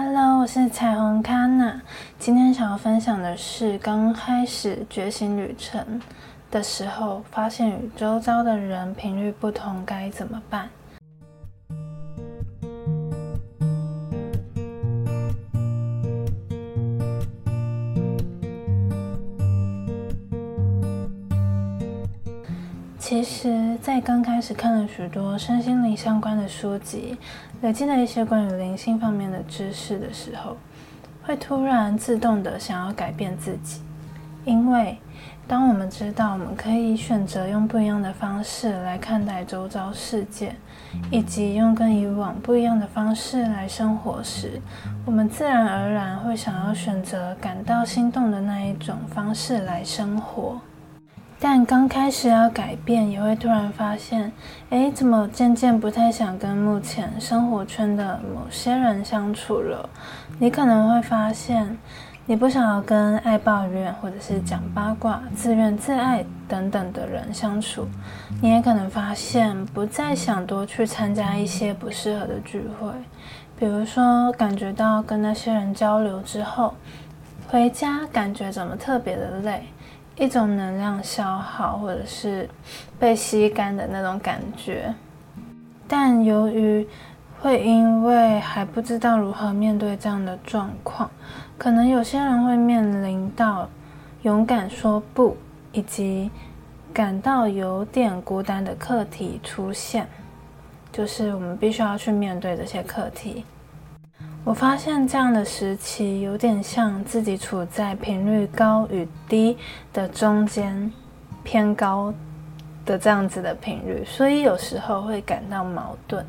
Hello，我是彩虹卡娜。今天想要分享的是，刚开始觉醒旅程的时候，发现与周遭的人频率不同，该怎么办？其实，在刚开始看了许多身心灵相关的书籍，累积了一些关于灵性方面的知识的时候，会突然自动的想要改变自己。因为当我们知道我们可以选择用不一样的方式来看待周遭世界，以及用跟以往不一样的方式来生活时，我们自然而然会想要选择感到心动的那一种方式来生活。但刚开始要改变，也会突然发现，哎，怎么渐渐不太想跟目前生活圈的某些人相处了？你可能会发现，你不想要跟爱抱怨或者是讲八卦、自怨自艾等等的人相处。你也可能发现，不再想多去参加一些不适合的聚会，比如说，感觉到跟那些人交流之后，回家感觉怎么特别的累。一种能量消耗，或者是被吸干的那种感觉。但由于会因为还不知道如何面对这样的状况，可能有些人会面临到勇敢说不，以及感到有点孤单的课题出现，就是我们必须要去面对这些课题。我发现这样的时期有点像自己处在频率高与低的中间，偏高的这样子的频率，所以有时候会感到矛盾。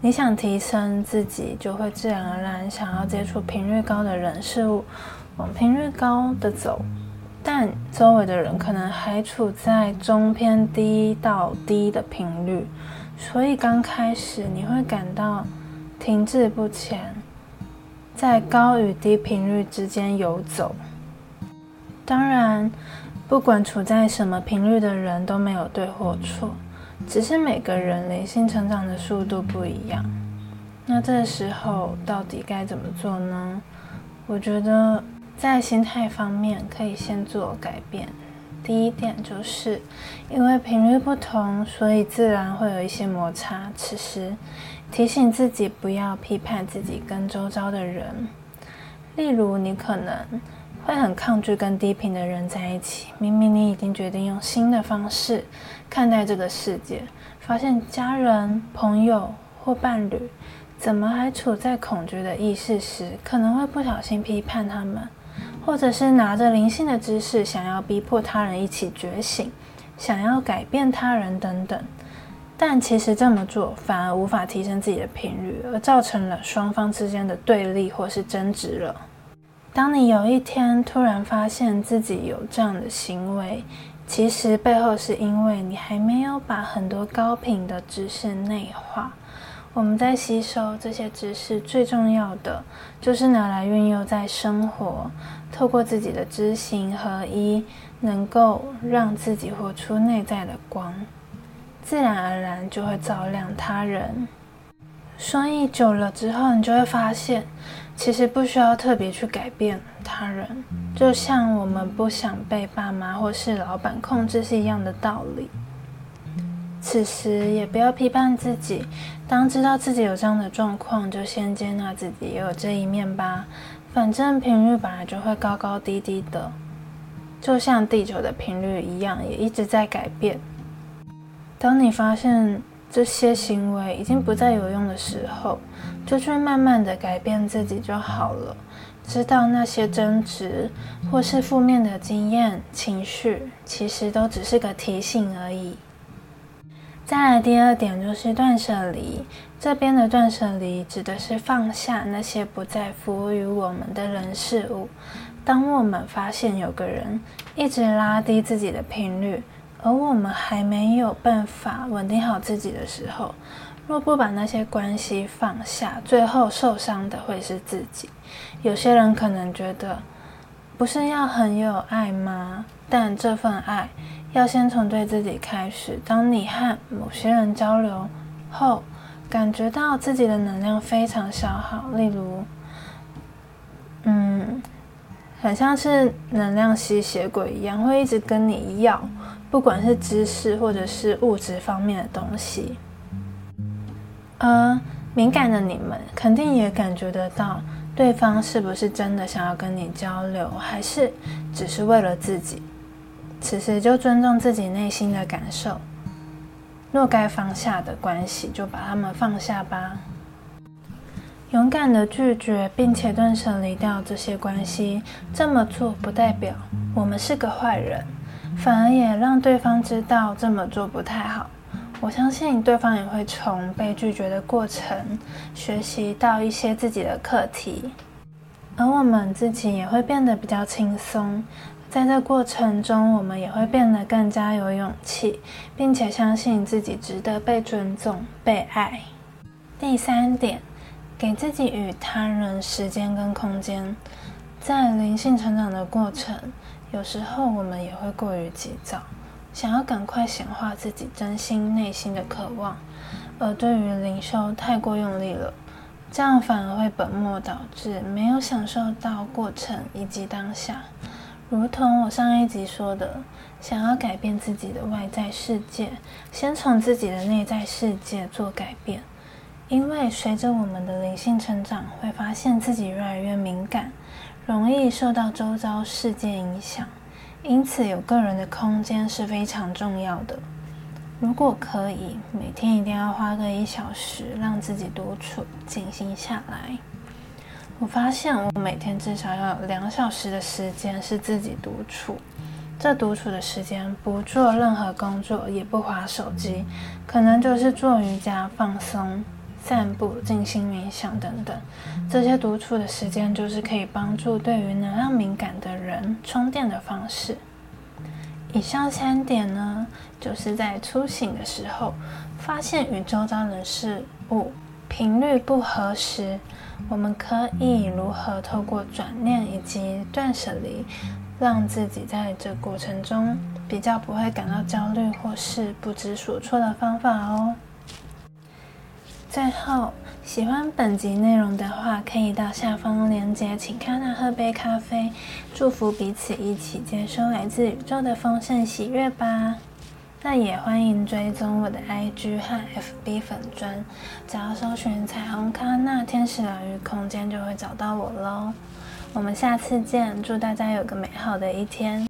你想提升自己，就会自然而然想要接触频率高的人事物，往频率高的走，但周围的人可能还处在中偏低到低的频率，所以刚开始你会感到停滞不前。在高与低频率之间游走。当然，不管处在什么频率的人都没有对或错，只是每个人灵性成长的速度不一样。那这时候到底该怎么做呢？我觉得在心态方面可以先做改变。第一点就是，因为频率不同，所以自然会有一些摩擦。此时。提醒自己不要批判自己跟周遭的人，例如你可能会很抗拒跟低频的人在一起，明明你已经决定用新的方式看待这个世界，发现家人、朋友或伴侣怎么还处在恐惧的意识时，可能会不小心批判他们，或者是拿着灵性的知识想要逼迫他人一起觉醒，想要改变他人等等。但其实这么做反而无法提升自己的频率，而造成了双方之间的对立或是争执了。当你有一天突然发现自己有这样的行为，其实背后是因为你还没有把很多高频的知识内化。我们在吸收这些知识，最重要的就是拿来运用在生活，透过自己的知行合一，能够让自己活出内在的光。自然而然就会照亮他人，所以久了之后，你就会发现，其实不需要特别去改变他人，就像我们不想被爸妈或是老板控制是一样的道理。此时也不要批判自己，当知道自己有这样的状况，就先接纳自己也有这一面吧。反正频率本来就会高高低低的，就像地球的频率一样，也一直在改变。当你发现这些行为已经不再有用的时候，就去慢慢的改变自己就好了。知道那些争执或是负面的经验、情绪，其实都只是个提醒而已。再来第二点就是断舍离，这边的断舍离指的是放下那些不再服务于我们的人事物。当我们发现有个人一直拉低自己的频率，而我们还没有办法稳定好自己的时候，若不把那些关系放下，最后受伤的会是自己。有些人可能觉得，不是要很有爱吗？但这份爱要先从对自己开始。当你和某些人交流后，感觉到自己的能量非常消耗，例如，很像是能量吸血鬼一样，会一直跟你要，不管是知识或者是物质方面的东西。而敏感的你们肯定也感觉得到，对方是不是真的想要跟你交流，还是只是为了自己？此时就尊重自己内心的感受，若该放下的关系，就把他们放下吧。勇敢的拒绝，并且断舍离掉这些关系。这么做不代表我们是个坏人，反而也让对方知道这么做不太好。我相信对方也会从被拒绝的过程学习到一些自己的课题，而我们自己也会变得比较轻松。在这过程中，我们也会变得更加有勇气，并且相信自己值得被尊重、被爱。第三点，给自己与他人时间跟空间。在灵性成长的过程，有时候我们也会过于急躁，想要赶快显化自己真心内心的渴望，而对于灵修太过用力了，这样反而会本末倒置，没有享受到过程以及当下。如同我上一集说的，想要改变自己的外在世界，先从自己的内在世界做改变。因为随着我们的灵性成长，会发现自己越来越敏感，容易受到周遭事件影响，因此有个人的空间是非常重要的。如果可以，每天一定要花个一小时，让自己独处、静心下来。我发现我每天至少要有两小时的时间是自己独处。这独处的时间不做任何工作，也不划手机，可能就是做瑜伽、放松、散步、静心冥想等等。这些独处的时间就是可以帮助对于能量敏感的人充电的方式。以上三点呢，就是在初醒的时候发现与周遭人事物频率不合时。我们可以如何透过转念以及断舍离，让自己在这过程中比较不会感到焦虑或是不知所措的方法哦。最后，喜欢本集内容的话，可以到下方链接，请看那喝杯咖啡，祝福彼此一起接收来自宇宙的丰盛喜悦吧。那也欢迎追踪我的 IG 和 FB 粉砖，只要搜寻彩虹康纳天使疗愈空间就会找到我喽。我们下次见，祝大家有个美好的一天。